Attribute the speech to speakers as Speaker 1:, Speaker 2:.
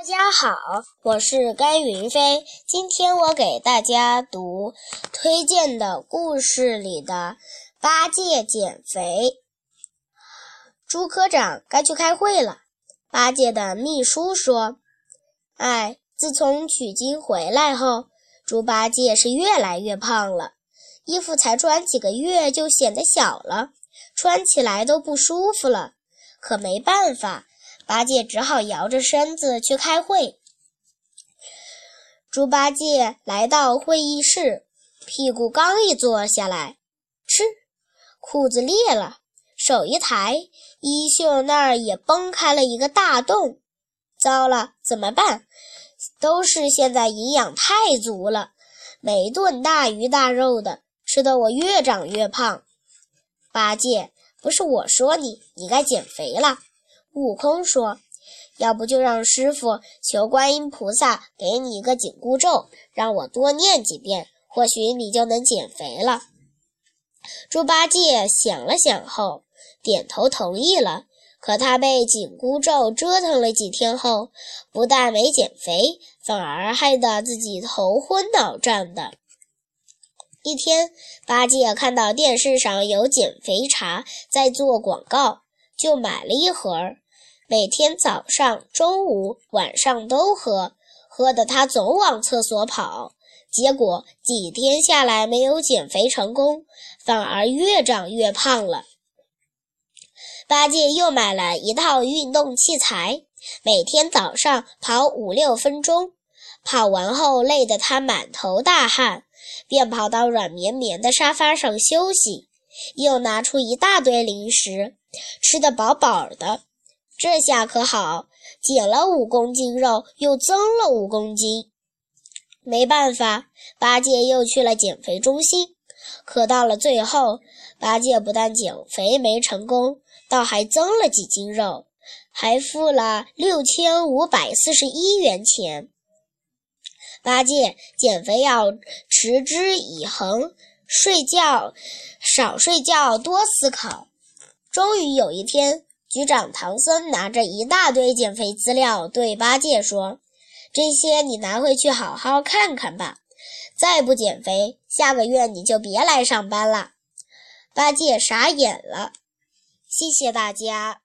Speaker 1: 大家好，我是甘云飞。今天我给大家读推荐的故事里的八戒减肥。朱科长该去开会了。八戒的秘书说：“哎，自从取经回来后，猪八戒是越来越胖了，衣服才穿几个月就显得小了，穿起来都不舒服了。可没办法。”八戒只好摇着身子去开会。猪八戒来到会议室，屁股刚一坐下来，吃，裤子裂了，手一抬，衣袖那儿也崩开了一个大洞。糟了，怎么办？都是现在营养太足了，每顿大鱼大肉的，吃得我越长越胖。八戒，不是我说你，你该减肥了。悟空说：“要不就让师傅求观音菩萨给你一个紧箍咒，让我多念几遍，或许你就能减肥了。”猪八戒想了想后，点头同意了。可他被紧箍咒折腾了几天后，不但没减肥，反而害得自己头昏脑胀的。一天，八戒看到电视上有减肥茶在做广告，就买了一盒。每天早上、中午、晚上都喝，喝得他总往厕所跑。结果几天下来没有减肥成功，反而越长越胖了。八戒又买了一套运动器材，每天早上跑五六分钟，跑完后累得他满头大汗，便跑到软绵绵的沙发上休息。又拿出一大堆零食，吃得饱饱的。这下可好，减了五公斤肉，又增了五公斤。没办法，八戒又去了减肥中心。可到了最后，八戒不但减肥没成功，倒还增了几斤肉，还付了六千五百四十一元钱。八戒减肥要持之以恒，睡觉少睡觉，多思考。终于有一天。局长唐僧拿着一大堆减肥资料，对八戒说：“这些你拿回去好好看看吧。再不减肥，下个月你就别来上班了。”八戒傻眼了。谢谢大家。